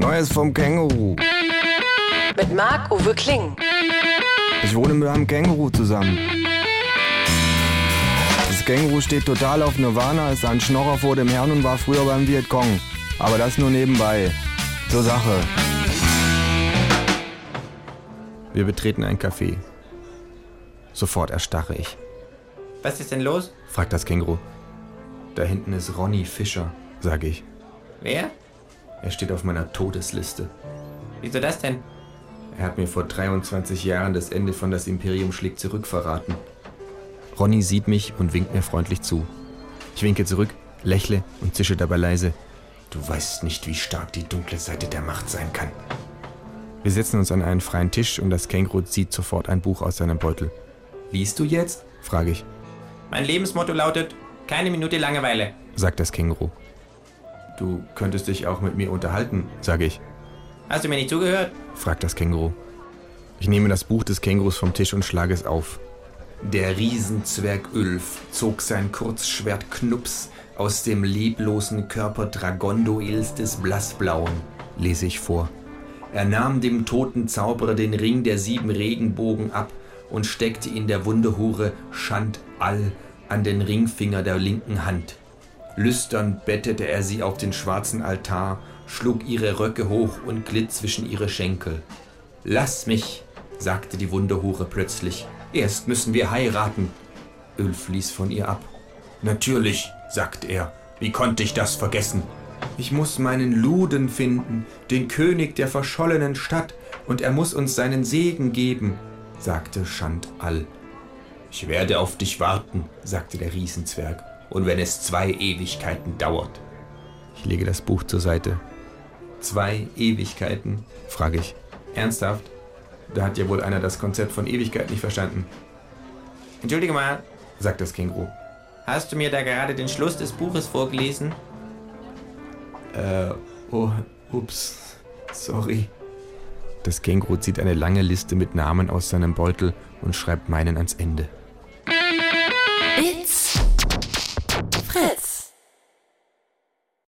Neues vom Känguru. Mit Marc-Uwe Kling. Ich wohne mit einem Känguru zusammen. Das Känguru steht total auf Nirvana, ist ein Schnorrer vor dem Herrn und war früher beim Vietcong. Aber das nur nebenbei. Zur Sache. Wir betreten ein Café. Sofort erstarre ich. Was ist denn los? fragt das Känguru. Da hinten ist Ronny Fischer, sage ich. Wer? Er steht auf meiner Todesliste. Wieso das denn? Er hat mir vor 23 Jahren das Ende von Das Imperium schlägt zurück verraten. Ronny sieht mich und winkt mir freundlich zu. Ich winke zurück, lächle und zische dabei leise. Du weißt nicht, wie stark die dunkle Seite der Macht sein kann. Wir setzen uns an einen freien Tisch und das Känguru zieht sofort ein Buch aus seinem Beutel. Liest du jetzt? frage ich, Mein Lebensmotto lautet: keine Minute Langeweile. sagt das Känguru. Du könntest dich auch mit mir unterhalten, sage ich, Hast du mir nicht zugehört? fragt das Känguru. Ich nehme das Buch des Kängurus vom Tisch und schlage es auf. Der Riesenzwerg Ulf zog sein Kurzschwert Knups aus dem leblosen Körper Dragondoils des Blassblauen, lese ich vor. Er nahm dem toten Zauberer den Ring der sieben Regenbogen ab und steckte ihn der Wunderhure Schand all an den Ringfinger der linken Hand. Lüstern bettete er sie auf den schwarzen Altar, schlug ihre Röcke hoch und glitt zwischen ihre Schenkel. Lass mich, sagte die Wunderhure plötzlich. Erst müssen wir heiraten. Ulf ließ von ihr ab. Natürlich, sagte er. Wie konnte ich das vergessen? Ich muss meinen Luden finden, den König der verschollenen Stadt, und er muss uns seinen Segen geben, sagte Schandall. Ich werde auf dich warten, sagte der Riesenzwerg, und wenn es zwei Ewigkeiten dauert. Ich lege das Buch zur Seite. Zwei Ewigkeiten? frage ich. Ernsthaft? Da hat ja wohl einer das Konzept von Ewigkeit nicht verstanden, Entschuldige mal, sagt das Känguru. hast du mir da gerade den Schluss des Buches vorgelesen? Äh, oh, ups, sorry. Das Känguru zieht eine lange Liste mit Namen aus seinem Beutel und schreibt meinen ans Ende.